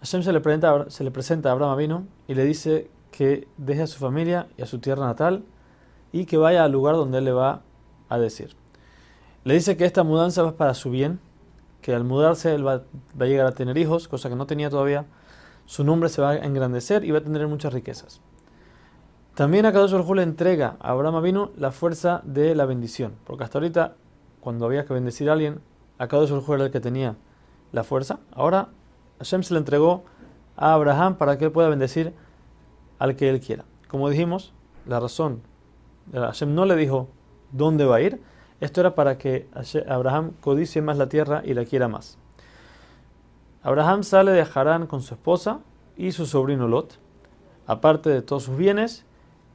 Hashem se le, presenta, se le presenta a Abraham Avinu y le dice que deje a su familia y a su tierra natal y que vaya al lugar donde él le va a decir. Le dice que esta mudanza va para su bien, que al mudarse él va, a llegar a tener hijos, cosa que no tenía todavía. Su nombre se va a engrandecer y va a tener muchas riquezas. También a Kadosh le entrega a Abraham Avinu la fuerza de la bendición, porque hasta ahorita, cuando había que bendecir a alguien, a Kadosh era el que tenía la fuerza. Ahora Hashem se le entregó a Abraham para que él pueda bendecir al que él quiera. Como dijimos, la razón, Hashem no le dijo dónde va a ir, esto era para que Abraham codicie más la tierra y la quiera más. Abraham sale de Harán con su esposa y su sobrino Lot, aparte de todos sus bienes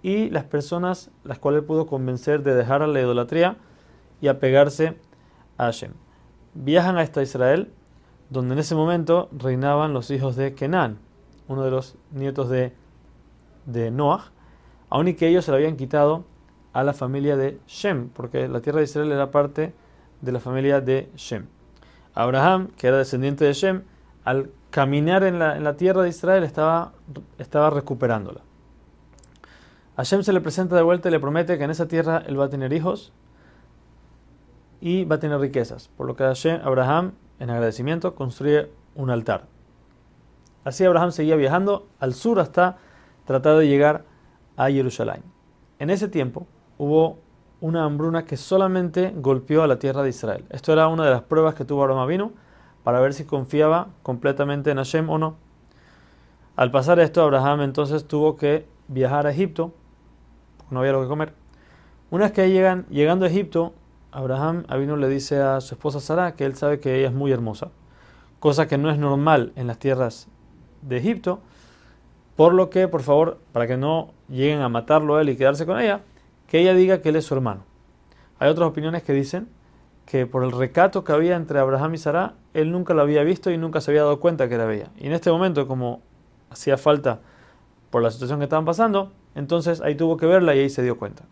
y las personas las cuales pudo convencer de dejar la idolatría y apegarse a Hashem. Viajan hasta Israel donde en ese momento reinaban los hijos de Kenan, uno de los nietos de, de Noah, aun y que ellos se lo habían quitado a la familia de Shem, porque la tierra de Israel era parte de la familia de Shem. Abraham, que era descendiente de Shem, al caminar en la, tierra de Israel estaba, estaba recuperándola. A Shem se le presenta de vuelta y le promete que en esa tierra él va a tener hijos y va a tener riquezas, por lo que Abraham en agradecimiento, construye un altar. Así Abraham seguía viajando al sur hasta tratar de llegar a Jerusalén. En ese tiempo hubo una hambruna que solamente golpeó a la tierra de Israel. Esto era una de las pruebas que tuvo Abraham vino para ver si confiaba completamente en Hashem o no. Al pasar esto, Abraham entonces tuvo que viajar a Egipto, no había lo que comer. Una vez que llegan, llegando a Egipto, Abraham le dice a su esposa Sara que él sabe que ella es muy hermosa, cosa que no es normal en las tierras de Egipto, por lo que, por favor, para que no lleguen a matarlo a él y quedarse con ella, que ella diga que él es su hermano. Hay otras opiniones que dicen que por el recato que había entre Abraham y Sara, él nunca lo había visto y nunca se había dado cuenta que era bella. Y en este momento, como hacía falta por la situación que estaban pasando, entonces ahí tuvo que verla y ahí se dio cuenta.